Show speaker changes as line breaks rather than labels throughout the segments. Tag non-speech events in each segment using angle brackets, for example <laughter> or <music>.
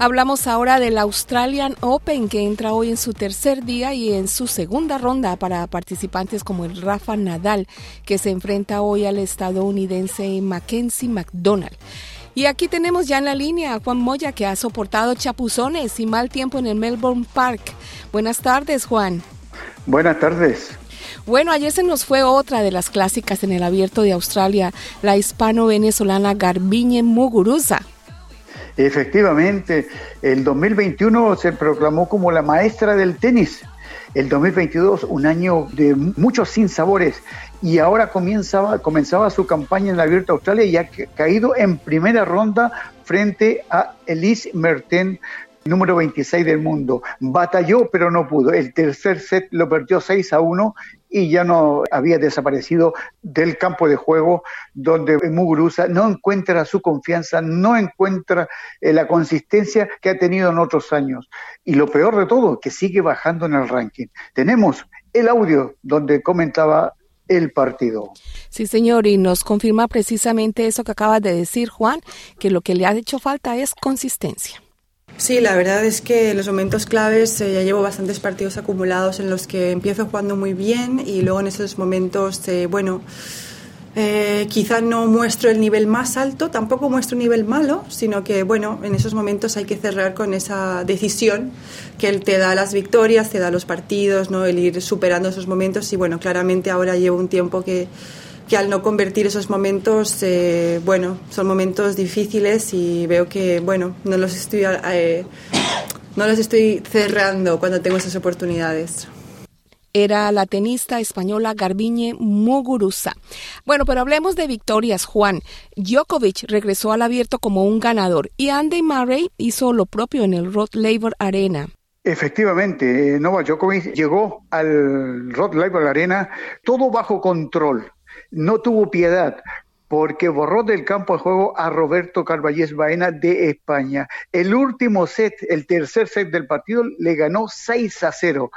Hablamos ahora del Australian Open que entra hoy en su tercer día y en su segunda ronda para participantes como el Rafa Nadal que se enfrenta hoy al estadounidense Mackenzie McDonald. Y aquí tenemos ya en la línea a Juan Moya que ha soportado chapuzones y mal tiempo en el Melbourne Park. Buenas tardes Juan.
Buenas tardes.
Bueno, ayer se nos fue otra de las clásicas en el abierto de Australia, la hispano-venezolana Garbiñe Muguruza.
Efectivamente, el 2021 se proclamó como la maestra del tenis. El 2022, un año de muchos sinsabores, y ahora comenzaba, comenzaba su campaña en la Abierta Australia y ha caído en primera ronda frente a Elise Mertens, número 26 del mundo. Batalló, pero no pudo. El tercer set lo perdió 6 a 1 y ya no había desaparecido del campo de juego donde Muguruza no encuentra su confianza, no encuentra eh, la consistencia que ha tenido en otros años. Y lo peor de todo, que sigue bajando en el ranking. Tenemos el audio donde comentaba el partido.
Sí, señor, y nos confirma precisamente eso que acaba de decir Juan, que lo que le ha hecho falta es consistencia.
Sí, la verdad es que en los momentos claves eh, ya llevo bastantes partidos acumulados en los que empiezo jugando muy bien y luego en esos momentos, eh, bueno, eh, quizá no muestro el nivel más alto, tampoco muestro un nivel malo, sino que, bueno, en esos momentos hay que cerrar con esa decisión que te da las victorias, te da los partidos, ¿no? El ir superando esos momentos y, bueno, claramente ahora llevo un tiempo que que al no convertir esos momentos, eh, bueno, son momentos difíciles y veo que, bueno, no los estoy, eh, no los estoy cerrando cuando tengo esas oportunidades
era la tenista española Garbiñe Muguruza. Bueno, pero hablemos de victorias, Juan. Djokovic regresó al abierto como un ganador y Andy Murray hizo lo propio en el Rod Laver Arena.
Efectivamente, Novak Djokovic llegó al Rod Laver Arena todo bajo control no tuvo piedad porque borró del campo de juego a Roberto Carballés Baena de España. El último set, el tercer set del partido, le ganó 6 a 0.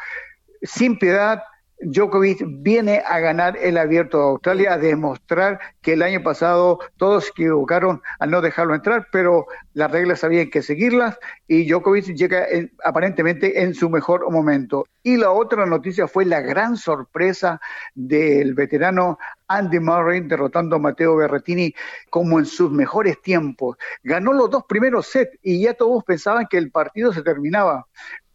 Sin piedad, Djokovic viene a ganar el abierto de Australia, a demostrar que el año pasado todos se equivocaron al no dejarlo entrar, pero las reglas había que seguirlas y Djokovic llega aparentemente en su mejor momento. Y la otra noticia fue la gran sorpresa del veterano Andy Murray derrotando a Matteo Berrettini como en sus mejores tiempos. Ganó los dos primeros sets y ya todos pensaban que el partido se terminaba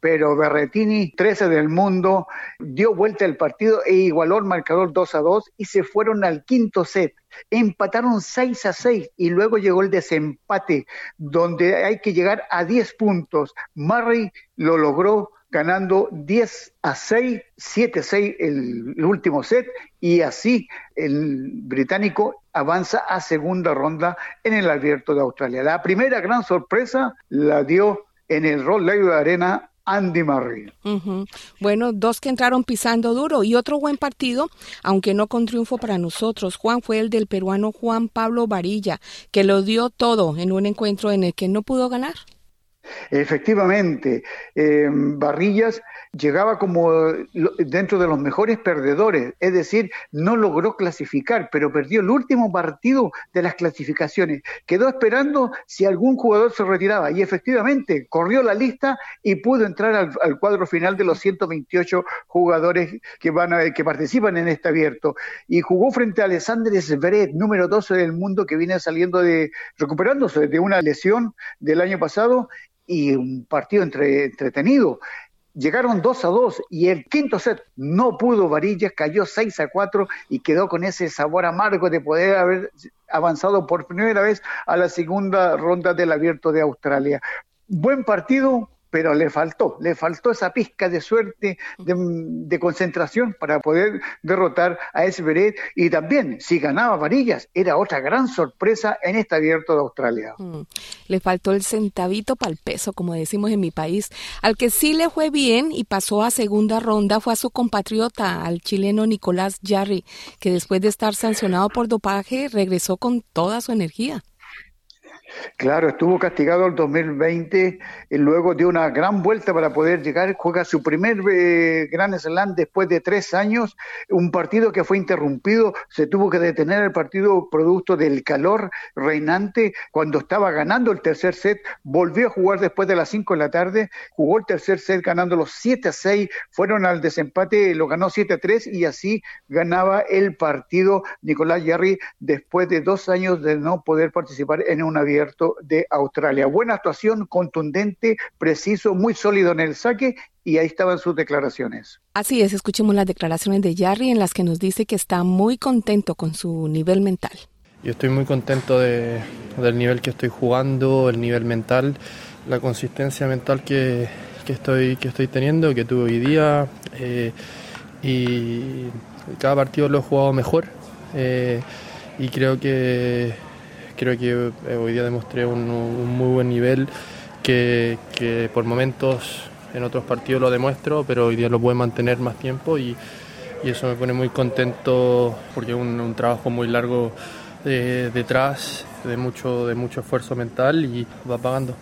pero Berretini, 13 del mundo, dio vuelta el partido e igualó el marcador 2 a 2 y se fueron al quinto set. Empataron 6 a 6 y luego llegó el desempate, donde hay que llegar a 10 puntos. Murray lo logró ganando 10 a 6, 7 a 6 el, último set y así el británico avanza a segunda ronda en el abierto de Australia. La primera gran sorpresa la dio en el Roll de Arena Andy Murray.
Bueno, dos que entraron pisando duro y otro buen partido, aunque no con triunfo para nosotros. Juan fue el del peruano Juan Pablo Varilla, que lo dio todo en un encuentro en el que no pudo ganar.
Efectivamente, eh, Barrillas llegaba como dentro de los mejores perdedores, es decir, no logró clasificar, pero perdió el último partido de las clasificaciones. Quedó esperando si algún jugador se retiraba y efectivamente corrió la lista y pudo entrar al, cuadro final de los 128 jugadores que, van a, que participan en este abierto. Y jugó frente a Alexander Zverev, número 12 del mundo, que viene saliendo de, recuperándose de una lesión del año pasado y un partido entre, entretenido. Llegaron 2 a 2 y el quinto set no pudo Varillas, cayó 6 a 4 y quedó con ese sabor amargo de poder haber avanzado por primera vez a la segunda ronda del abierto de Australia. Buen partido, pero le faltó, le faltó esa pizca de suerte, de, concentración para poder derrotar a Esberet y también si ganaba varillas era otra gran sorpresa en este abierto de Australia. Mm.
Le faltó el centavito para el peso, como decimos en mi país. Al que sí le fue bien y pasó a segunda ronda fue a su compatriota, al chileno Nicolás Jarry, que después de estar sancionado por dopaje regresó con toda su energía.
Claro, estuvo castigado el 2020 y luego dio una gran vuelta para poder llegar. Juega su primer eh, Gran Slam después de tres años. Un partido que fue interrumpido. Se tuvo que detener el partido producto del calor reinante. Cuando estaba ganando el tercer set, volvió a jugar después de las cinco de la tarde. Jugó el tercer set ganando los 7 a 6. Fueron al desempate, lo ganó 7 a 3 y así ganaba el partido Nicolás Yarri después de dos años de no poder participar en una abierto de Australia. Buena actuación, contundente, preciso, muy sólido en el saque y ahí estaban sus declaraciones.
Así es, escuchemos las declaraciones de Jarry en las que nos dice que está muy contento con su nivel mental.
Yo estoy muy contento de, del nivel que estoy jugando, el nivel mental, la consistencia mental que, que estoy, que estoy teniendo, que tuve hoy día. Eh, y cada partido lo he jugado mejor. Eh, y creo que creo que eh, hoy día demostré un, muy buen nivel que, por momentos en otros partidos lo demuestro, pero hoy día lo puedo mantener más tiempo y, eso me pone muy contento porque es un, trabajo muy largo eh, detrás, de mucho, de mucho esfuerzo mental y va pagando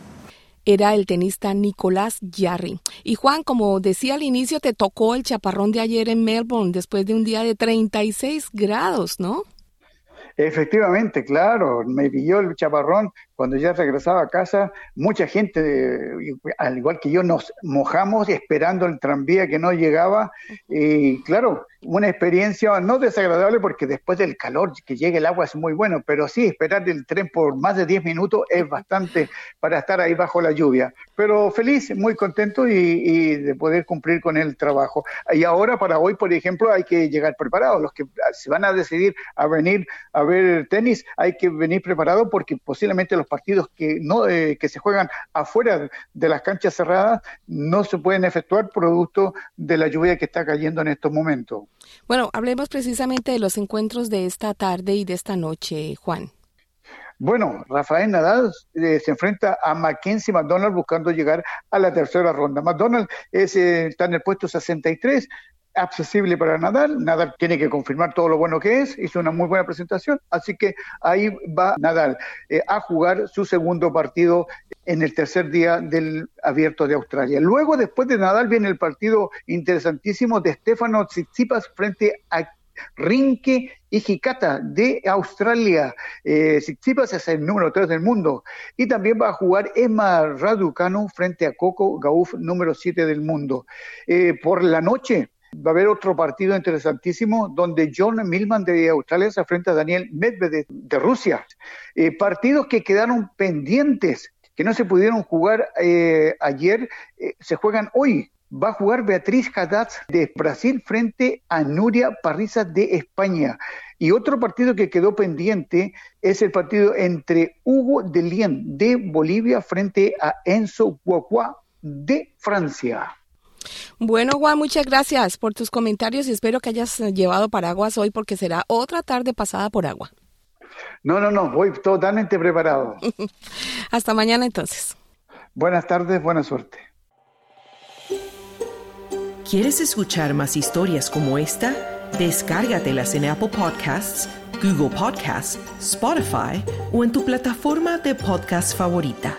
era el tenista Nicolás Jarry. Y Juan, como decía al inicio, te tocó el chaparrón de ayer en Melbourne después de un día de 36 grados, ¿no?
Efectivamente, claro, me pilló el chaparrón cuando ya regresaba a casa. Mucha gente, al igual que yo, nos mojamos esperando el tranvía que no llegaba. Y claro, una experiencia no desagradable porque después del calor que llegue el agua es muy bueno, pero sí esperar el tren por más de 10 minutos es bastante para estar ahí bajo la lluvia. Pero feliz, muy contento y, de poder cumplir con el trabajo. Y ahora para hoy, por ejemplo, hay que llegar preparados. Los que se van a decidir a venir a ver tenis, hay que venir preparados porque posiblemente los partidos que no eh, que se juegan afuera de las canchas cerradas no se pueden efectuar producto de la lluvia que está cayendo en estos momentos.
Bueno, hablemos precisamente de los encuentros de esta tarde y de esta noche, Juan.
Bueno, Rafael Nadal eh, se enfrenta a Mackenzie McDonald buscando llegar a la tercera ronda. McDonald es, eh, está en el puesto 63, accesible para Nadal. Nadal tiene que confirmar todo lo bueno que es, hizo una muy buena presentación, así que ahí va Nadal eh, a jugar su segundo partido en el tercer día del Abierto de Australia. Luego, después de Nadal, viene el partido interesantísimo de Stefano Tsitsipas frente a Rinke Hikata de Australia. Eh, Tsitsipas es el número 3 del mundo. Y también va a jugar Emma Raducanu frente a Coco Gauff, número 7 del mundo. Eh, por la noche, Va a haber otro partido interesantísimo donde John Millman de Australia se enfrenta a Daniel Medvedev de Rusia. Eh, partidos que quedaron pendientes, que no se pudieron jugar eh, ayer, eh, se juegan hoy. Va a jugar Beatriz Haddad de Brasil frente a Nuria Parrisa de España. Y otro partido que quedó pendiente es el partido entre Hugo de Lien de Bolivia frente a Enzo Guacua de Francia.
Bueno, Juan, muchas gracias por tus comentarios y espero que hayas llevado paraguas hoy porque será otra tarde pasada por agua.
No, no, no, voy totalmente preparado. <laughs>
Hasta mañana entonces.
Buenas tardes, buena suerte.
¿Quieres escuchar más historias como esta? Descárgatelas en Apple Podcasts, Google Podcasts, Spotify o en tu plataforma de podcast favorita.